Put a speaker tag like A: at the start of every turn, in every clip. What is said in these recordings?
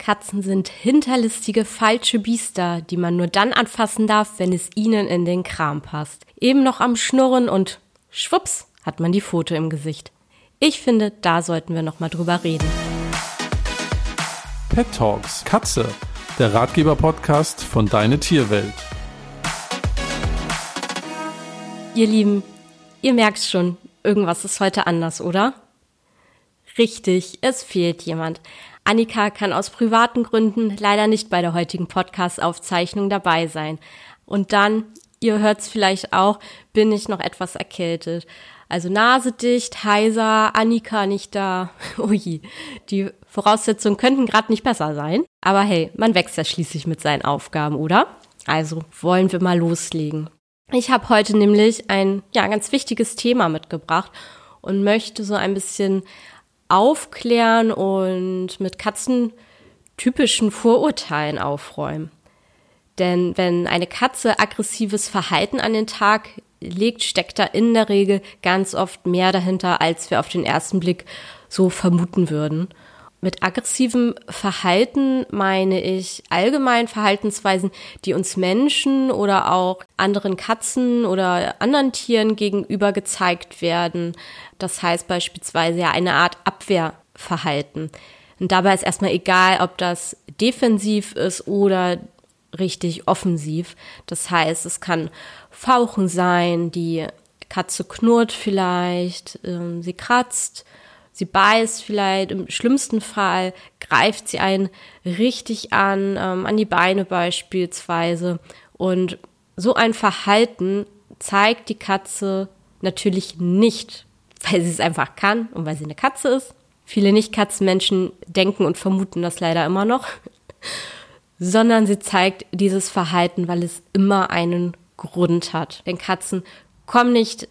A: Katzen sind hinterlistige, falsche Biester, die man nur dann anfassen darf, wenn es ihnen in den Kram passt. Eben noch am Schnurren und schwupps hat man die Foto im Gesicht. Ich finde, da sollten wir noch mal drüber reden.
B: Pet Talks Katze, der Ratgeber-Podcast von Deine Tierwelt.
A: Ihr Lieben, ihr merkt schon, irgendwas ist heute anders, oder? Richtig, es fehlt jemand. Annika kann aus privaten Gründen leider nicht bei der heutigen Podcast-Aufzeichnung dabei sein. Und dann, ihr hört es vielleicht auch, bin ich noch etwas erkältet. Also Nase dicht, heiser, Annika nicht da. Ui, die Voraussetzungen könnten gerade nicht besser sein. Aber hey, man wächst ja schließlich mit seinen Aufgaben, oder? Also wollen wir mal loslegen. Ich habe heute nämlich ein ja ganz wichtiges Thema mitgebracht und möchte so ein bisschen aufklären und mit Katzen typischen Vorurteilen aufräumen. Denn wenn eine Katze aggressives Verhalten an den Tag legt, steckt da in der Regel ganz oft mehr dahinter, als wir auf den ersten Blick so vermuten würden. Mit aggressivem Verhalten meine ich allgemein Verhaltensweisen, die uns Menschen oder auch anderen Katzen oder anderen Tieren gegenüber gezeigt werden. Das heißt beispielsweise ja eine Art Abwehrverhalten. Und dabei ist erstmal egal, ob das defensiv ist oder richtig offensiv. Das heißt, es kann Fauchen sein, die Katze knurrt vielleicht, ähm, sie kratzt, Sie beißt vielleicht, im schlimmsten Fall greift sie einen richtig an, ähm, an die Beine beispielsweise. Und so ein Verhalten zeigt die Katze natürlich nicht, weil sie es einfach kann und weil sie eine Katze ist. Viele Nicht-Katzenmenschen denken und vermuten das leider immer noch, sondern sie zeigt dieses Verhalten, weil es immer einen Grund hat. Denn Katzen kommen nicht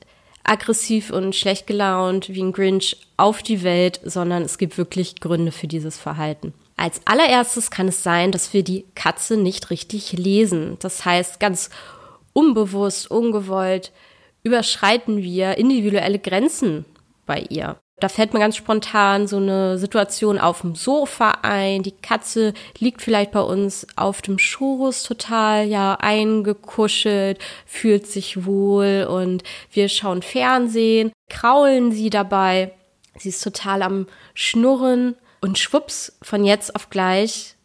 A: aggressiv und schlecht gelaunt wie ein Grinch auf die Welt, sondern es gibt wirklich Gründe für dieses Verhalten. Als allererstes kann es sein, dass wir die Katze nicht richtig lesen. Das heißt, ganz unbewusst, ungewollt überschreiten wir individuelle Grenzen bei ihr. Da fällt mir ganz spontan so eine Situation auf dem Sofa ein. Die Katze liegt vielleicht bei uns auf dem Schoß total, ja, eingekuschelt, fühlt sich wohl und wir schauen Fernsehen, kraulen sie dabei. Sie ist total am Schnurren und schwupps, von jetzt auf gleich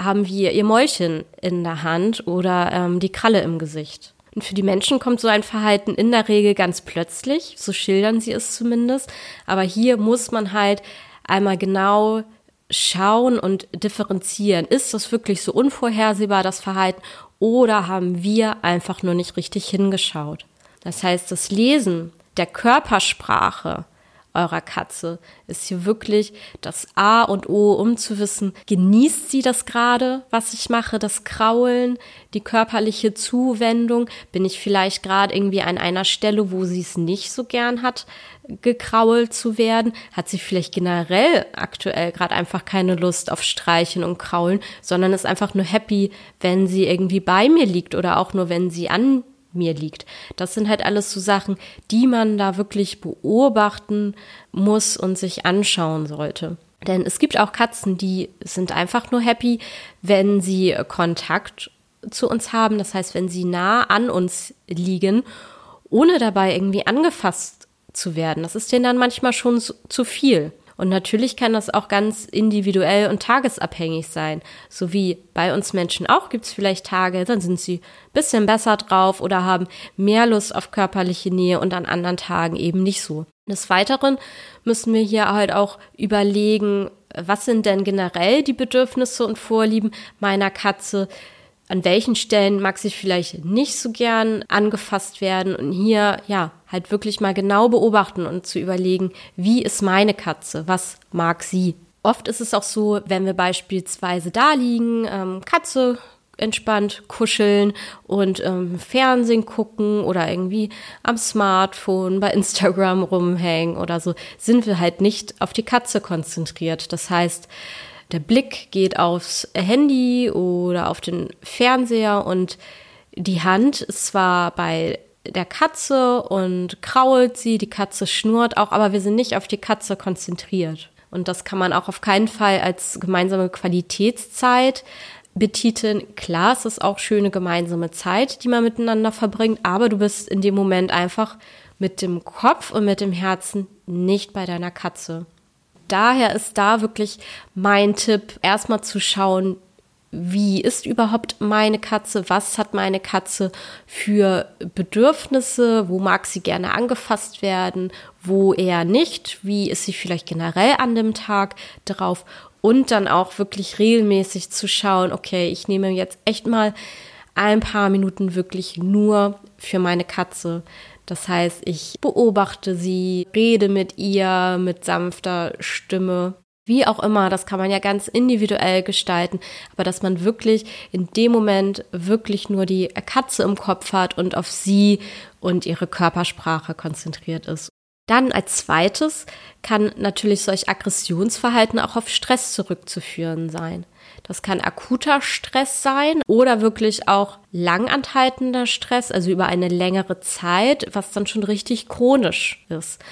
A: haben wir ihr Mäulchen in der Hand oder ähm, die Kralle im Gesicht. Und für die Menschen kommt so ein Verhalten in der Regel ganz plötzlich, so schildern sie es zumindest. Aber hier muss man halt einmal genau schauen und differenzieren. Ist das wirklich so unvorhersehbar, das Verhalten, oder haben wir einfach nur nicht richtig hingeschaut? Das heißt, das Lesen der Körpersprache eurer Katze ist hier wirklich das A und O, um zu wissen, genießt sie das gerade, was ich mache, das Kraulen, die körperliche Zuwendung? Bin ich vielleicht gerade irgendwie an einer Stelle, wo sie es nicht so gern hat, gekrault zu werden? Hat sie vielleicht generell aktuell gerade einfach keine Lust auf Streichen und Kraulen, sondern ist einfach nur happy, wenn sie irgendwie bei mir liegt oder auch nur, wenn sie an mir liegt. Das sind halt alles so Sachen, die man da wirklich beobachten muss und sich anschauen sollte. Denn es gibt auch Katzen, die sind einfach nur happy, wenn sie Kontakt zu uns haben. Das heißt, wenn sie nah an uns liegen, ohne dabei irgendwie angefasst zu werden. Das ist denen dann manchmal schon zu viel. Und natürlich kann das auch ganz individuell und tagesabhängig sein. So wie bei uns Menschen auch gibt es vielleicht Tage, dann sind sie bisschen besser drauf oder haben mehr Lust auf körperliche Nähe und an anderen Tagen eben nicht so. Des Weiteren müssen wir hier halt auch überlegen, was sind denn generell die Bedürfnisse und Vorlieben meiner Katze? an welchen Stellen mag sie vielleicht nicht so gern angefasst werden und hier ja halt wirklich mal genau beobachten und zu überlegen, wie ist meine Katze, was mag sie. Oft ist es auch so, wenn wir beispielsweise da liegen, ähm, Katze entspannt kuscheln und ähm, Fernsehen gucken oder irgendwie am Smartphone bei Instagram rumhängen oder so, sind wir halt nicht auf die Katze konzentriert. Das heißt, der Blick geht aufs Handy oder auf den Fernseher und die Hand ist zwar bei der Katze und krault sie, die Katze schnurrt auch, aber wir sind nicht auf die Katze konzentriert. Und das kann man auch auf keinen Fall als gemeinsame Qualitätszeit betiteln. Klar, es ist auch schöne gemeinsame Zeit, die man miteinander verbringt, aber du bist in dem Moment einfach mit dem Kopf und mit dem Herzen nicht bei deiner Katze. Daher ist da wirklich mein Tipp, erstmal zu schauen, wie ist überhaupt meine Katze, was hat meine Katze für Bedürfnisse, wo mag sie gerne angefasst werden, wo eher nicht, wie ist sie vielleicht generell an dem Tag drauf? Und dann auch wirklich regelmäßig zu schauen, okay, ich nehme jetzt echt mal ein paar Minuten wirklich nur für meine Katze. Das heißt, ich beobachte sie, rede mit ihr mit sanfter Stimme. Wie auch immer, das kann man ja ganz individuell gestalten, aber dass man wirklich in dem Moment wirklich nur die Katze im Kopf hat und auf sie und ihre Körpersprache konzentriert ist. Dann als zweites kann natürlich solch Aggressionsverhalten auch auf Stress zurückzuführen sein. Das kann akuter Stress sein oder wirklich auch langanhaltender Stress, also über eine längere Zeit, was dann schon richtig chronisch ist.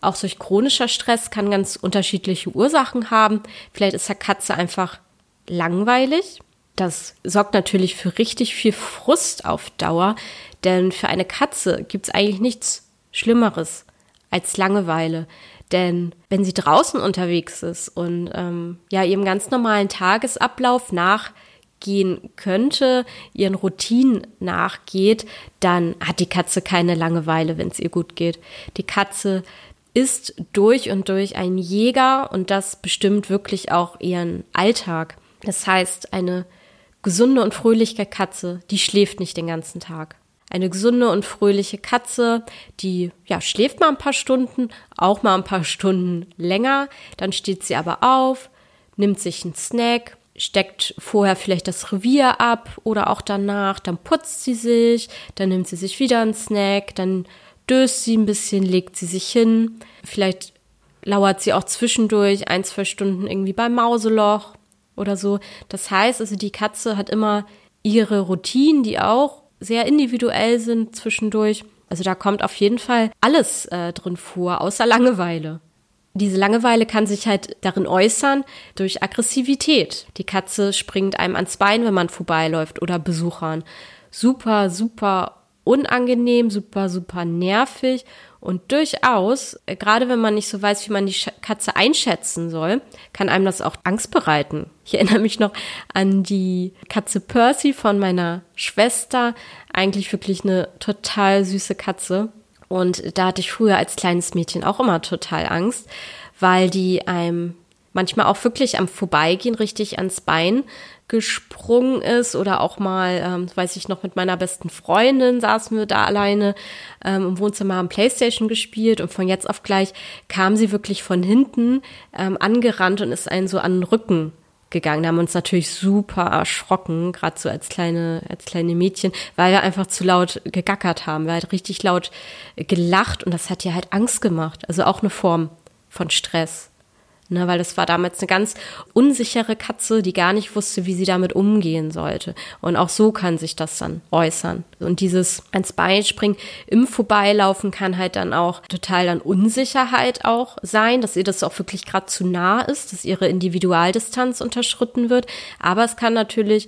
A: Auch solch chronischer Stress kann ganz unterschiedliche Ursachen haben. Vielleicht ist der Katze einfach langweilig. Das sorgt natürlich für richtig viel Frust auf Dauer, denn für eine Katze gibt es eigentlich nichts Schlimmeres als Langeweile. Denn wenn sie draußen unterwegs ist und ähm, ja ihrem ganz normalen Tagesablauf nachgehen könnte, ihren Routinen nachgeht, dann hat die Katze keine Langeweile, wenn es ihr gut geht. Die Katze ist durch und durch ein Jäger und das bestimmt wirklich auch ihren Alltag. Das heißt, eine gesunde und fröhliche Katze, die schläft nicht den ganzen Tag. Eine gesunde und fröhliche Katze, die ja schläft mal ein paar Stunden, auch mal ein paar Stunden länger, dann steht sie aber auf, nimmt sich einen Snack, steckt vorher vielleicht das Revier ab oder auch danach, dann putzt sie sich, dann nimmt sie sich wieder einen Snack, dann döst sie ein bisschen, legt sie sich hin, vielleicht lauert sie auch zwischendurch ein, zwei Stunden irgendwie beim Mauseloch oder so. Das heißt also, die Katze hat immer ihre Routinen, die auch sehr individuell sind zwischendurch. Also da kommt auf jeden Fall alles äh, drin vor, außer Langeweile. Diese Langeweile kann sich halt darin äußern durch Aggressivität. Die Katze springt einem ans Bein, wenn man vorbeiläuft oder Besuchern. Super, super unangenehm, super, super nervig und durchaus, äh, gerade wenn man nicht so weiß, wie man die Katze einschätzen soll, kann einem das auch Angst bereiten. Ich erinnere mich noch an die Katze Percy von meiner Schwester. Eigentlich wirklich eine total süße Katze. Und da hatte ich früher als kleines Mädchen auch immer total Angst, weil die einem manchmal auch wirklich am Vorbeigehen richtig ans Bein gesprungen ist oder auch mal, ähm, weiß ich noch, mit meiner besten Freundin saßen wir da alleine ähm, im Wohnzimmer haben Playstation gespielt und von jetzt auf gleich kam sie wirklich von hinten ähm, angerannt und ist einen so an den Rücken gegangen. Da haben wir uns natürlich super erschrocken, gerade so als kleine, als kleine Mädchen, weil wir einfach zu laut gegackert haben. Wir halt richtig laut gelacht und das hat ihr halt Angst gemacht. Also auch eine Form von Stress. Ne, weil das war damals eine ganz unsichere Katze, die gar nicht wusste, wie sie damit umgehen sollte. Und auch so kann sich das dann äußern. Und dieses ans Bein springen im Vorbeilaufen kann halt dann auch total dann Unsicherheit auch sein, dass ihr das auch wirklich gerade zu nah ist, dass ihre Individualdistanz unterschritten wird. Aber es kann natürlich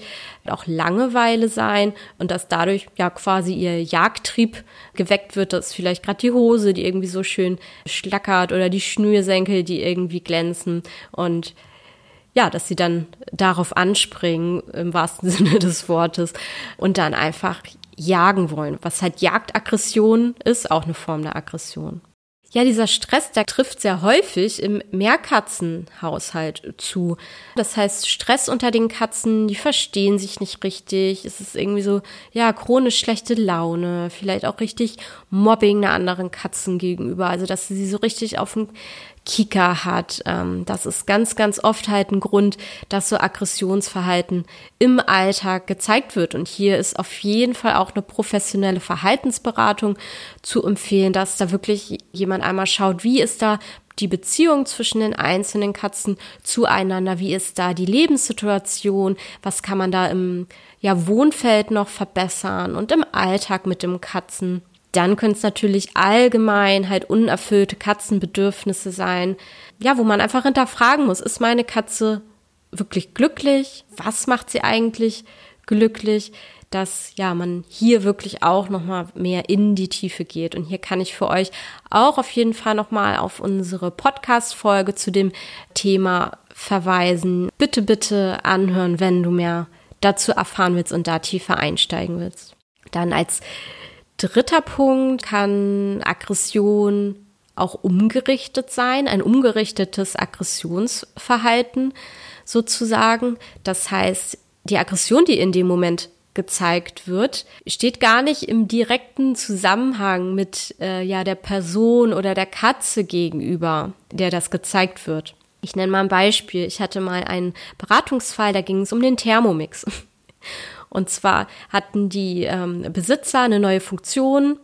A: auch Langeweile sein und dass dadurch ja quasi ihr Jagdtrieb geweckt wird, dass vielleicht gerade die Hose, die irgendwie so schön schlackert oder die Schnürsenkel, die irgendwie glänzen und ja, dass sie dann darauf anspringen, im wahrsten Sinne des Wortes, und dann einfach jagen wollen. Was halt Jagdaggression ist, auch eine Form der Aggression. Ja, dieser Stress, der trifft sehr häufig im Mehrkatzenhaushalt zu. Das heißt, Stress unter den Katzen, die verstehen sich nicht richtig. Es ist irgendwie so, ja, chronisch schlechte Laune, vielleicht auch richtig Mobbing einer anderen Katzen gegenüber. Also, dass sie so richtig auf den Kika hat. Ähm, das ist ganz, ganz oft halt ein Grund, dass so Aggressionsverhalten im Alltag gezeigt wird. Und hier ist auf jeden Fall auch eine professionelle Verhaltensberatung zu empfehlen, dass da wirklich jemand einmal schaut, wie ist da die Beziehung zwischen den einzelnen Katzen zueinander, wie ist da die Lebenssituation, was kann man da im ja, Wohnfeld noch verbessern und im Alltag mit dem Katzen Dann können es natürlich allgemein halt unerfüllte Katzenbedürfnisse sein. Ja, wo man einfach hinterfragen muss, ist meine Katze wirklich glücklich? Was macht sie eigentlich glücklich? Dass ja, man hier wirklich auch noch mal mehr in die Tiefe geht und hier kann ich für euch auch auf jeden Fall noch mal auf unsere Podcast Folge zu dem Thema verweisen. Bitte bitte anhören, wenn du mehr dazu erfahren willst und da tiefer einsteigen willst. Dann als dritter Punkt kann Aggression auch umgerichtet sein, ein umgerichtetes Aggressionsverhalten sozusagen. Das heißt, die Aggression, die in dem Moment gezeigt wird, steht gar nicht im direkten Zusammenhang mit äh, ja der Person oder der Katze gegenüber, der das gezeigt wird. Ich nenne mal ein Beispiel. Ich hatte mal einen Beratungsfall, da ging es um den Thermomix. Und zwar hatten die ähm, Besitzer eine neue Funktion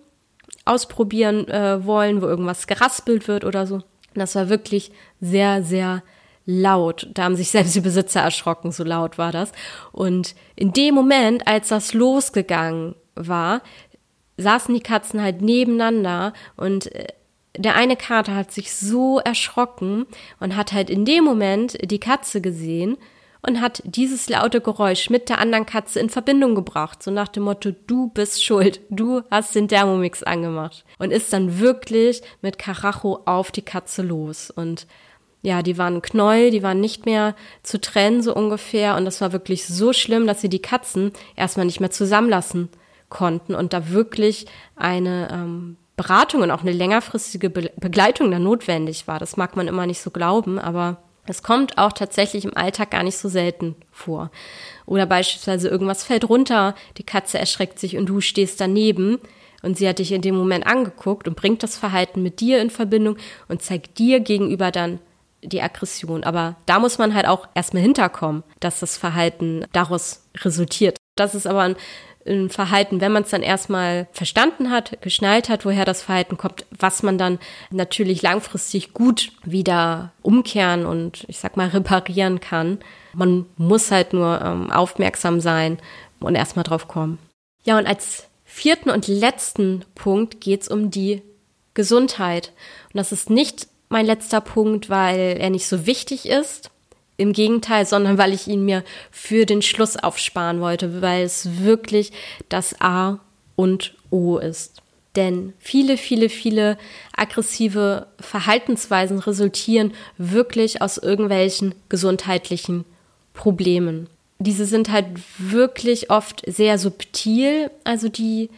A: ausprobieren äh, wollen, wo irgendwas geraspelt wird oder so. Das war wirklich sehr, sehr laut. Da haben sich selbst die Besitzer erschrocken, so laut war das. Und in dem Moment, als das losgegangen war, saßen die Katzen halt nebeneinander und äh, der eine Kater hat sich so erschrocken und hat halt in dem Moment die Katze gesehen und hat dieses laute Geräusch mit der anderen Katze in Verbindung gebracht, so nach dem Motto, du bist schuld, du hast den Thermomix angemacht und ist dann wirklich mit Karacho auf die Katze los und ja, die waren Knäuel, die waren nicht mehr zu trennen, so ungefähr. Und das war wirklich so schlimm, dass sie die Katzen erstmal nicht mehr zusammenlassen konnten und da wirklich eine ähm, Beratung und auch eine längerfristige Be Begleitung da notwendig war. Das mag man immer nicht so glauben, aber es kommt auch tatsächlich im Alltag gar nicht so selten vor. Oder beispielsweise irgendwas fällt runter, die Katze erschreckt sich und du stehst daneben und sie hat dich in dem Moment angeguckt und bringt das Verhalten mit dir in Verbindung und zeigt dir gegenüber dann die Aggression. Aber da muss man halt auch erstmal hinterkommen, dass das Verhalten daraus resultiert. Das ist aber ein ein Verhalten, wenn man es dann erstmal verstanden hat, geschnallt hat, woher das Verhalten kommt, was man dann natürlich langfristig gut wieder umkehren und ich sag mal reparieren kann. Man muss halt nur ähm, aufmerksam sein und erstmal drauf kommen. Ja, und als vierten und letzten Punkt geht's um die Gesundheit. Und das ist nicht mein letzter Punkt, weil er nicht so wichtig ist, im Gegenteil, sondern weil ich ihn mir für den Schluss aufsparen wollte, weil es wirklich das A und O ist. Denn viele, viele, viele aggressive Verhaltensweisen resultieren wirklich aus irgendwelchen gesundheitlichen Problemen. Diese sind halt wirklich oft sehr subtil, also die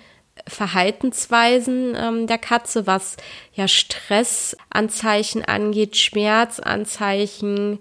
A: Verhaltensweisen ähm, der Katze, was ja Stressanzeichen angeht, Schmerzanzeichen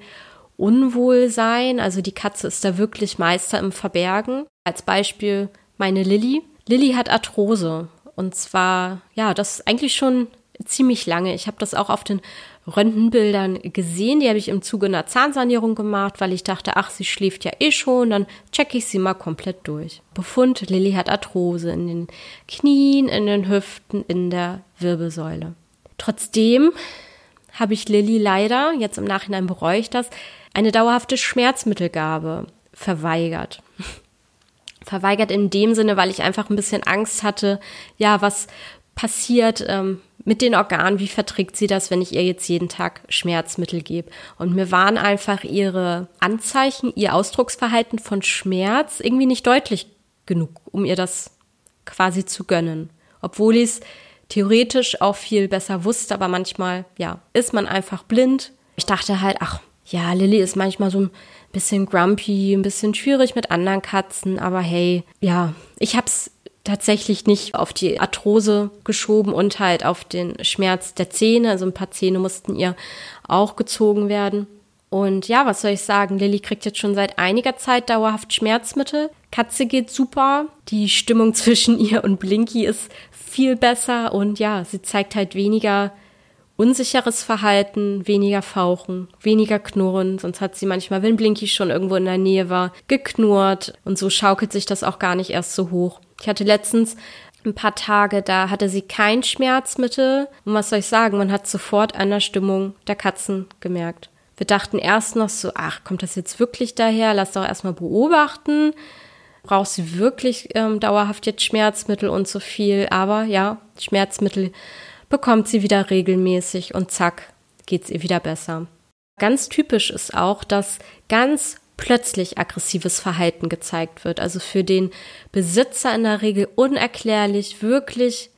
A: Unwohlsein. Also die Katze ist da wirklich Meister im Verbergen. Als Beispiel meine Lilly. Lilly hat Arthrose. Und zwar, ja, das ist eigentlich schon ziemlich lange. Ich habe das auch auf den Röntgenbildern gesehen. Die habe ich im Zuge einer Zahnsanierung gemacht, weil ich dachte, ach, sie schläft ja eh schon, dann checke ich sie mal komplett durch. Befund, Lilly hat Arthrose in den Knien, in den Hüften, in der Wirbelsäule. Trotzdem habe ich Lilly leider, jetzt im Nachhinein bereue ich das, eine dauerhafte Schmerzmittelgabe verweigert. verweigert in dem Sinne, weil ich einfach ein bisschen Angst hatte, ja, was passiert ähm, mit den Organen, wie verträgt sie das, wenn ich ihr jetzt jeden Tag Schmerzmittel gebe. Und mir waren einfach ihre Anzeichen, ihr Ausdrucksverhalten von Schmerz irgendwie nicht deutlich genug, um ihr das quasi zu gönnen. Obwohl ich es theoretisch auch viel besser wusste, aber manchmal, ja, ist man einfach blind. Ich dachte halt, ach, ja, Lilly ist manchmal so ein bisschen grumpy, ein bisschen schwierig mit anderen Katzen, aber hey, ja, ich hab's tatsächlich nicht auf die Arthrose geschoben und halt auf den Schmerz der Zähne. Also ein paar Zähne mussten ihr auch gezogen werden. Und ja, was soll ich sagen? Lilly kriegt jetzt schon seit einiger Zeit dauerhaft Schmerzmittel. Katze geht super. Die Stimmung zwischen ihr und Blinky ist viel besser und ja, sie zeigt halt weniger unsicheres Verhalten, weniger Fauchen, weniger Knurren, sonst hat sie manchmal, wenn Blinky schon irgendwo in der Nähe war, geknurrt und so schaukelt sich das auch gar nicht erst so hoch. Ich hatte letztens ein paar Tage, da hatte sie kein Schmerzmittel und was soll ich sagen, man hat sofort an der Stimmung der Katzen gemerkt. Wir dachten erst noch so, ach, kommt das jetzt wirklich daher? Lass doch erstmal beobachten. braucht sie wirklich ähm, dauerhaft jetzt Schmerzmittel und so viel. Aber ja, Schmerzmittel bekommt sie wieder regelmäßig und zack, geht's ihr wieder besser. Ganz typisch ist auch, dass ganz plötzlich aggressives Verhalten gezeigt wird. Also für den Besitzer in der Regel unerklärlich, wirklich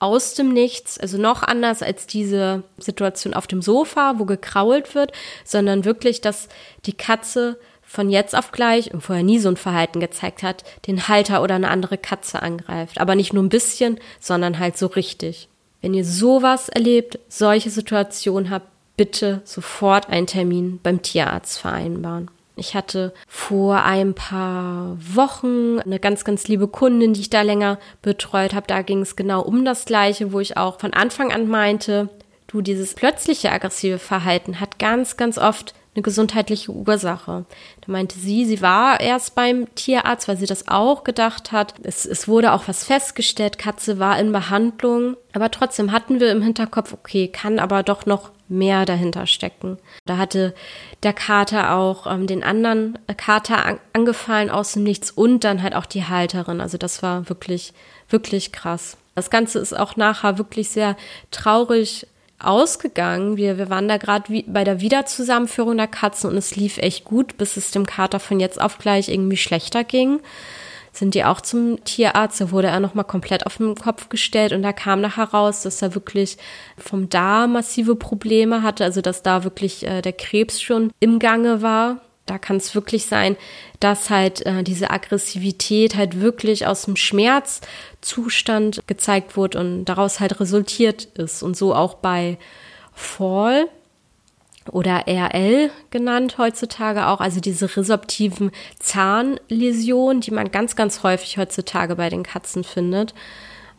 A: aus dem Nichts, also noch anders als diese Situation auf dem Sofa, wo gekrault wird, sondern wirklich, dass die Katze von jetzt auf gleich und vorher nie so ein Verhalten gezeigt hat, den Halter oder eine andere Katze angreift. Aber nicht nur ein bisschen, sondern halt so richtig. Wenn ihr sowas erlebt, solche Situationen habt, bitte sofort einen Termin beim Tierarzt vereinbaren. Ich hatte vor ein paar Wochen eine ganz, ganz liebe Kundin, die ich da länger betreut habe. Da ging es genau um das Gleiche, wo ich auch von Anfang an meinte, du, dieses plötzliche aggressive Verhalten hat ganz, ganz oft eine gesundheitliche Ursache. Da meinte sie, sie war erst beim Tierarzt, weil sie das auch gedacht hat. Es, es wurde auch was festgestellt, Katze war in Behandlung. Aber trotzdem hatten wir im Hinterkopf, okay, kann aber doch noch mehr dahinter stecken. Da hatte der Kater auch ähm, den anderen Kater an angefallen aus dem Nichts und dann halt auch die Halterin. Also das war wirklich, wirklich krass. Das Ganze ist auch nachher wirklich sehr traurig ausgegangen. Wir, wir waren da gerade bei der Wiederzusammenführung der Katzen und es lief echt gut, bis es dem Kater von jetzt auf gleich irgendwie schlechter ging sind die auch zum Tierarzt. Da wurde er nochmal komplett auf den Kopf gestellt und da kam nachher raus, dass er wirklich vom Darm massive Probleme hatte, also dass da wirklich äh, der Krebs schon im Gange war. Da kann es wirklich sein, dass halt äh, diese Aggressivität halt wirklich aus dem Schmerzzustand gezeigt wurde und daraus halt resultiert ist. Und so auch bei Fall oder RL genannt heutzutage auch, also diese resorptiven Zahnläsionen, die man ganz, ganz häufig heutzutage bei den Katzen findet.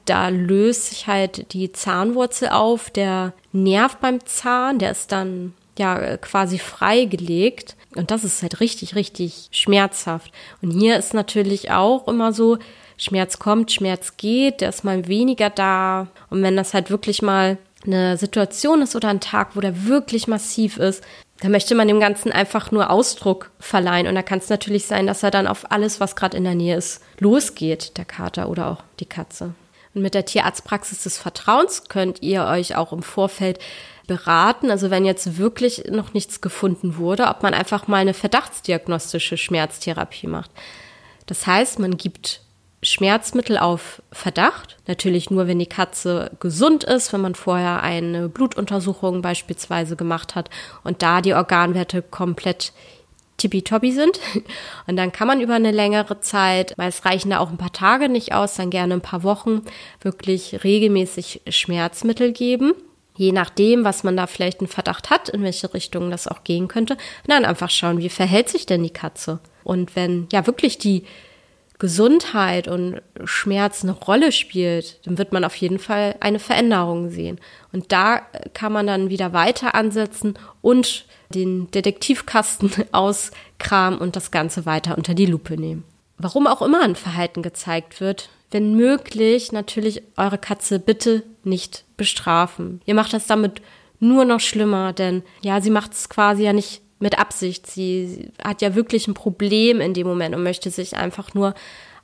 A: Da löst sich halt die Zahnwurzel auf, der Nerv beim Zahn, der ist dann ja quasi freigelegt. Und das ist halt richtig, richtig schmerzhaft. Und hier ist natürlich auch immer so, Schmerz kommt, Schmerz geht, der ist mal weniger da. Und wenn das halt wirklich mal eine Situation ist oder ein Tag, wo der wirklich massiv ist, da möchte man dem Ganzen einfach nur Ausdruck verleihen. Und da kann es natürlich sein, dass er dann auf alles, was gerade in der Nähe ist, losgeht, der Kater oder auch die Katze. Und mit der Tierarztpraxis des Vertrauens könnt ihr euch auch im Vorfeld beraten. Also wenn jetzt wirklich noch nichts gefunden wurde, ob man einfach mal eine verdachtsdiagnostische Schmerztherapie macht. Das heißt, man gibt Schmerzmittel auf Verdacht. Natürlich nur, wenn die Katze gesund ist, wenn man vorher eine Blutuntersuchung beispielsweise gemacht hat und da die Organwerte komplett tippitoppi sind. Und dann kann man über eine längere Zeit, meist reichen da auch ein paar Tage nicht aus, dann gerne ein paar Wochen, wirklich regelmäßig Schmerzmittel geben. Je nachdem, was man da vielleicht einen Verdacht hat, in welche Richtung das auch gehen könnte. Dann einfach schauen, wie verhält sich denn die Katze? Und wenn ja wirklich die Gesundheit und Schmerz eine Rolle spielt, dann wird man auf jeden Fall eine Veränderung sehen. Und da kann man dann wieder weiter ansetzen und den Detektivkasten auskramen und das Ganze weiter unter die Lupe nehmen. Warum auch immer ein Verhalten gezeigt wird, wenn möglich, natürlich eure Katze bitte nicht bestrafen. Ihr macht das damit nur noch schlimmer, denn ja, sie macht es quasi ja nicht mit Absicht. Sie, hat ja wirklich ein Problem in dem Moment und möchte sich einfach nur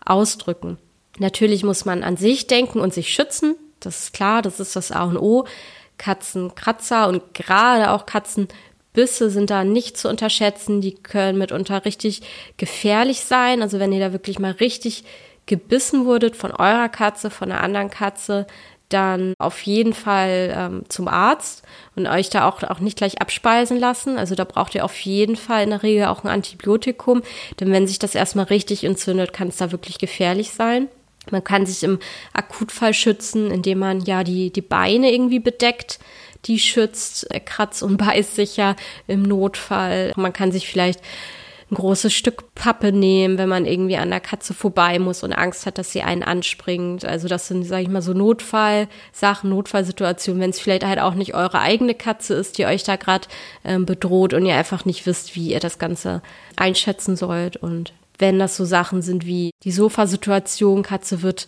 A: ausdrücken. Natürlich muss man an sich denken und sich schützen. Das ist klar, das ist das A und O. Katzenkratzer und gerade auch Katzenbisse sind da nicht zu unterschätzen. Die können mitunter richtig gefährlich sein. Also wenn ihr da wirklich mal richtig gebissen wurdet von eurer Katze, von einer anderen Katze, dann auf jeden Fall ähm, zum Arzt und euch da auch, auch nicht gleich abspeisen lassen. Also da braucht ihr auf jeden Fall in der Regel auch ein Antibiotikum, denn wenn sich das erstmal richtig entzündet, kann es da wirklich gefährlich sein. Man kann sich im Akutfall schützen, indem man ja die, die Beine irgendwie bedeckt, die schützt, kratzt und beißt sich ja im Notfall. Man kann sich vielleicht ein großes Stück Pappe nehmen, wenn man irgendwie an der Katze vorbei muss und Angst hat, dass sie einen anspringt. Also das sind, sage ich mal, so Notfallsachen, Notfallsituationen, wenn es vielleicht halt auch nicht eure eigene Katze ist, die euch da gerade ähm, bedroht und ihr einfach nicht wisst, wie ihr das Ganze einschätzen sollt. Und wenn das so Sachen sind wie die Sofasituation, Katze wird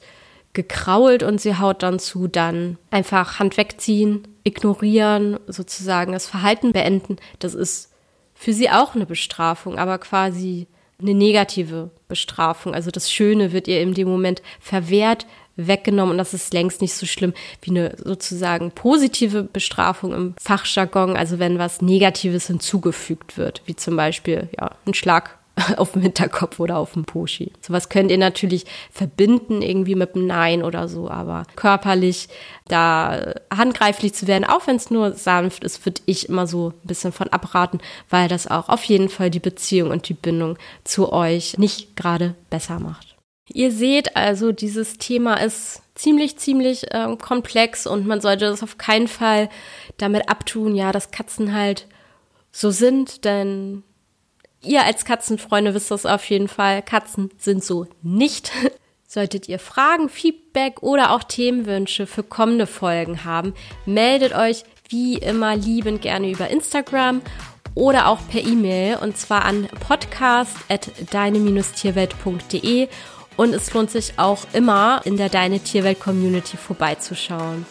A: gekrault und sie haut dann zu, dann einfach Hand wegziehen, ignorieren, sozusagen das Verhalten beenden. Das ist für sie auch eine Bestrafung, aber quasi eine negative Bestrafung. Also das Schöne wird ihr in dem Moment verwehrt, weggenommen und das ist längst nicht so schlimm wie eine sozusagen positive Bestrafung im Fachjargon, also wenn was Negatives hinzugefügt wird, wie zum Beispiel ja, ein Schlag auf dem Hinterkopf oder auf dem Poschi. Sowas könnt ihr natürlich verbinden irgendwie mit einem Nein oder so, aber körperlich da handgreiflich zu werden, auch wenn es nur sanft ist, würde ich immer so ein bisschen von abraten, weil das auch auf jeden Fall die Beziehung und die Bindung zu euch nicht gerade besser macht. Ihr seht also, dieses Thema ist ziemlich, ziemlich äh, komplex und man sollte das auf keinen Fall damit abtun, ja, dass Katzen halt so sind, denn ihr als Katzenfreunde wisst das auf jeden Fall. Katzen sind so nicht. Solltet ihr Fragen, Feedback oder auch Themenwünsche für kommende Folgen haben, meldet euch wie immer liebend gerne über Instagram oder auch per E-Mail und zwar an podcast.deine-tierwelt.de und es lohnt sich auch immer in der Deine Tierwelt Community vorbeizuschauen.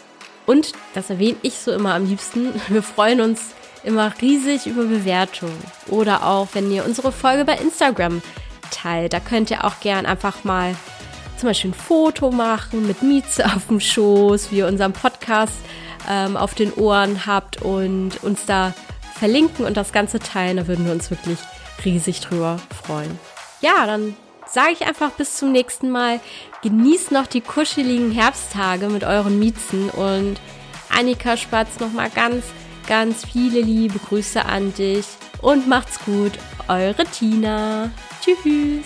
A: Und, das erwähne ich so immer am liebsten, wir freuen uns immer riesig über Bewertungen. Oder auch, wenn ihr unsere Folge bei Instagram teilt. Da könnt ihr auch gern einfach mal zum Beispiel ein Foto machen mit Mieze auf dem Schoß, wie ihr unseren Podcast ähm, auf den Ohren habt und uns da verlinken und das Ganze teilen. Da würden wir uns wirklich riesig drüber freuen. Ja, dann sage ich einfach bis zum nächsten Mal. Genießt noch die kuscheligen Herbsttage mit euren Miezen und Annika Spatz nochmal ganz Ganz viele liebe Grüße an dich und macht's gut. Eure Tina. Tschüss.